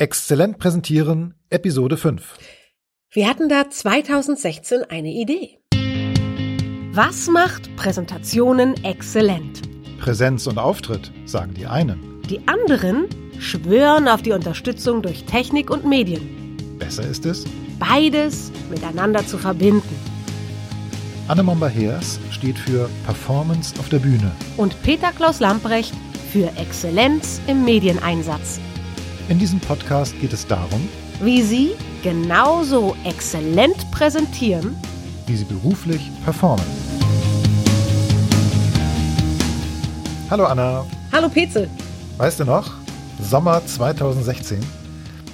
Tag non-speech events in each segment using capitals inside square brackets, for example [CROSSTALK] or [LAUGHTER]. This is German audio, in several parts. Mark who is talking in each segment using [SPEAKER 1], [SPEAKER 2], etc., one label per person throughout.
[SPEAKER 1] Exzellent präsentieren, Episode 5.
[SPEAKER 2] Wir hatten da 2016 eine Idee. Was macht Präsentationen exzellent?
[SPEAKER 1] Präsenz und Auftritt, sagen die einen.
[SPEAKER 2] Die anderen schwören auf die Unterstützung durch Technik und Medien.
[SPEAKER 1] Besser ist es,
[SPEAKER 2] Beides miteinander zu verbinden.
[SPEAKER 1] Anne Momba-Heers steht für Performance auf der Bühne.
[SPEAKER 2] Und Peter Klaus Lamprecht für Exzellenz im Medieneinsatz.
[SPEAKER 1] In diesem Podcast geht es darum,
[SPEAKER 2] Wie Sie genauso exzellent präsentieren,
[SPEAKER 1] wie sie beruflich performen. Hallo Anna,
[SPEAKER 2] Hallo Petzel.
[SPEAKER 1] weißt du noch? Sommer 2016.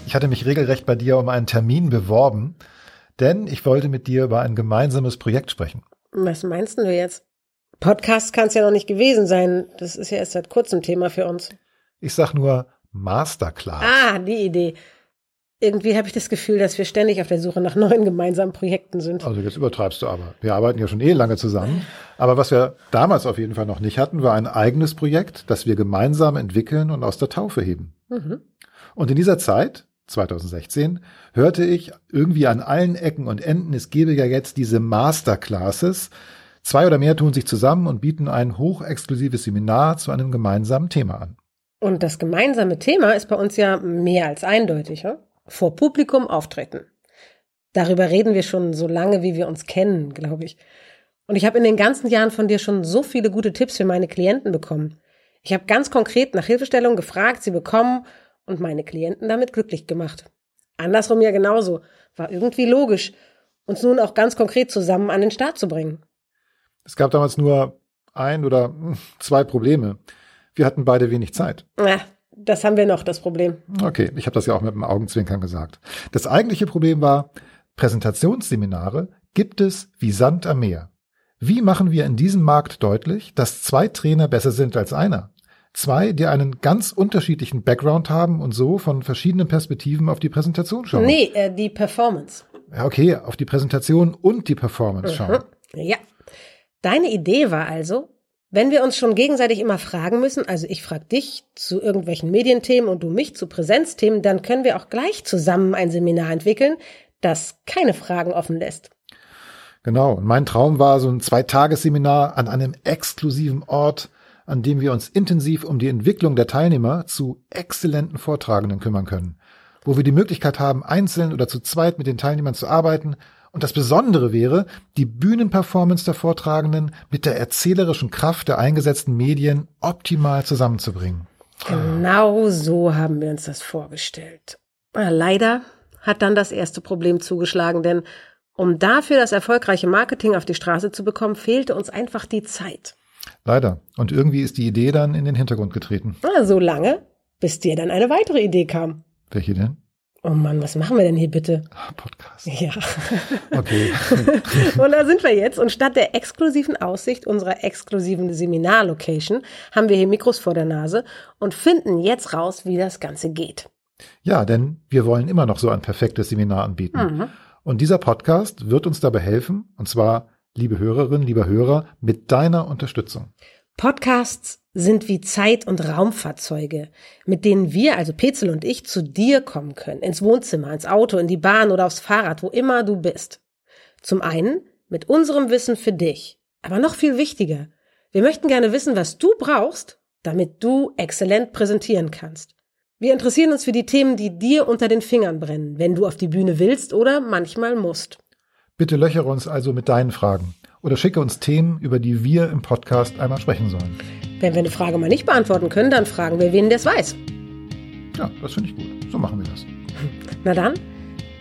[SPEAKER 1] Ich hatte mich regelrecht bei dir um einen Termin beworben, denn ich wollte mit dir über ein gemeinsames Projekt sprechen.
[SPEAKER 2] Was meinst du jetzt? Podcast kann es ja noch nicht gewesen sein. Das ist ja erst seit kurzem Thema für uns.
[SPEAKER 1] Ich sag nur Masterclass.
[SPEAKER 2] Ah, die Idee. Irgendwie habe ich das Gefühl, dass wir ständig auf der Suche nach neuen gemeinsamen Projekten sind.
[SPEAKER 1] Also jetzt übertreibst du aber. Wir arbeiten ja schon eh lange zusammen. Aber was wir damals auf jeden Fall noch nicht hatten, war ein eigenes Projekt, das wir gemeinsam entwickeln und aus der Taufe heben.
[SPEAKER 2] Mhm.
[SPEAKER 1] Und in dieser Zeit, 2016, hörte ich irgendwie an allen Ecken und Enden, es gebe ja jetzt diese Masterclasses. Zwei oder mehr tun sich zusammen und bieten ein hochexklusives Seminar zu einem gemeinsamen Thema an.
[SPEAKER 2] Und das gemeinsame Thema ist bei uns ja mehr als eindeutig. Ja? Vor Publikum auftreten. Darüber reden wir schon so lange, wie wir uns kennen, glaube ich. Und ich habe in den ganzen Jahren von dir schon so viele gute Tipps für meine Klienten bekommen. Ich habe ganz konkret nach Hilfestellung gefragt, sie bekommen und meine Klienten damit glücklich gemacht. Andersrum ja genauso. War irgendwie logisch, uns nun auch ganz konkret zusammen an den Start zu bringen.
[SPEAKER 1] Es gab damals nur ein oder zwei Probleme. Wir hatten beide wenig Zeit.
[SPEAKER 2] Na, das haben wir noch, das Problem.
[SPEAKER 1] Okay, ich habe das ja auch mit dem Augenzwinkern gesagt. Das eigentliche Problem war, Präsentationsseminare gibt es wie Sand am Meer. Wie machen wir in diesem Markt deutlich, dass zwei Trainer besser sind als einer? Zwei, die einen ganz unterschiedlichen Background haben und so von verschiedenen Perspektiven auf die Präsentation schauen.
[SPEAKER 2] Nee, äh, die Performance.
[SPEAKER 1] Ja, okay, auf die Präsentation und die Performance schauen.
[SPEAKER 2] Mhm. Ja. Deine Idee war also, wenn wir uns schon gegenseitig immer fragen müssen, also ich frage dich zu irgendwelchen Medienthemen und du mich zu Präsenzthemen, dann können wir auch gleich zusammen ein Seminar entwickeln, das keine Fragen offen lässt.
[SPEAKER 1] Genau. Und mein Traum war so ein Zweitagesseminar an einem exklusiven Ort, an dem wir uns intensiv um die Entwicklung der Teilnehmer zu exzellenten Vortragenden kümmern können, wo wir die Möglichkeit haben, einzeln oder zu zweit mit den Teilnehmern zu arbeiten. Und das Besondere wäre, die Bühnenperformance der Vortragenden mit der erzählerischen Kraft der eingesetzten Medien optimal zusammenzubringen.
[SPEAKER 2] Genau so haben wir uns das vorgestellt. Ah, Leider hat dann das erste Problem zugeschlagen, denn um dafür das erfolgreiche Marketing auf die Straße zu bekommen, fehlte uns einfach die Zeit.
[SPEAKER 1] Leider. Und irgendwie ist die Idee dann in den Hintergrund getreten.
[SPEAKER 2] Ah, So lange, bis dir dann eine weitere Idee kam.
[SPEAKER 1] Welche denn?
[SPEAKER 2] Oh Mann, was machen wir denn hier bitte?
[SPEAKER 1] Ah, Podcast.
[SPEAKER 2] Ja.
[SPEAKER 1] Okay. [LAUGHS]
[SPEAKER 2] Und da sind wir jetzt. Und statt der exklusiven Aussicht unserer exklusiven Seminarlocation haben wir hier Mikros vor der Nase und finden jetzt raus, wie das Ganze geht.
[SPEAKER 1] Ja, denn wir wollen immer noch so ein perfektes Seminar anbieten.
[SPEAKER 2] Mhm.
[SPEAKER 1] Und dieser Podcast wird uns dabei helfen, und zwar, liebe Hörerinnen, lieber Hörer, mit deiner Unterstützung.
[SPEAKER 2] Podcasts sind wie Zeit- und Raumfahrzeuge, mit denen wir, also Petzel und ich, zu dir kommen können. Ins Wohnzimmer, ins Auto, in die Bahn oder aufs Fahrrad, wo immer du bist. Zum einen mit unserem Wissen für dich. Aber noch viel wichtiger, wir möchten gerne wissen, was du brauchst, damit du exzellent präsentieren kannst. Wir interessieren uns für die Themen, die dir unter den Fingern brennen, wenn du auf die Bühne willst oder manchmal musst.
[SPEAKER 1] Bitte löchere uns also mit deinen Fragen oder schicke uns Themen, über die wir im Podcast einmal sprechen sollen.
[SPEAKER 2] Wenn wir eine Frage mal nicht beantworten können, dann fragen wir, wen der es weiß.
[SPEAKER 1] Ja, das finde ich gut. So machen wir das. [LAUGHS]
[SPEAKER 2] Na dann,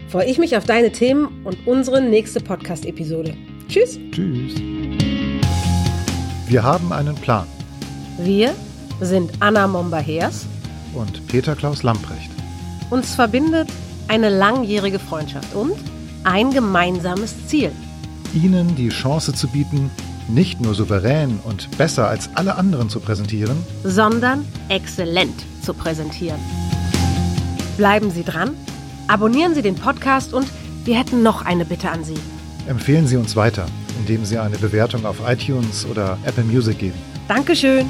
[SPEAKER 2] freue ich mich auf deine Themen und unsere nächste Podcast-Episode. Tschüss!
[SPEAKER 1] Tschüss. Wir haben einen Plan.
[SPEAKER 2] Wir sind Anna Momba-Hers.
[SPEAKER 1] Und Peter Klaus Lamprecht.
[SPEAKER 2] Uns verbindet eine langjährige Freundschaft und ein gemeinsames Ziel.
[SPEAKER 1] Ihnen die Chance zu bieten, nicht nur souverän und besser als alle anderen zu präsentieren,
[SPEAKER 2] sondern exzellent zu präsentieren. Bleiben Sie dran, abonnieren Sie den Podcast und wir hätten noch eine Bitte an Sie.
[SPEAKER 1] empfehlen Sie uns weiter, indem Sie eine Bewertung auf iTunes oder Apple Music geben.
[SPEAKER 2] Dankeschön!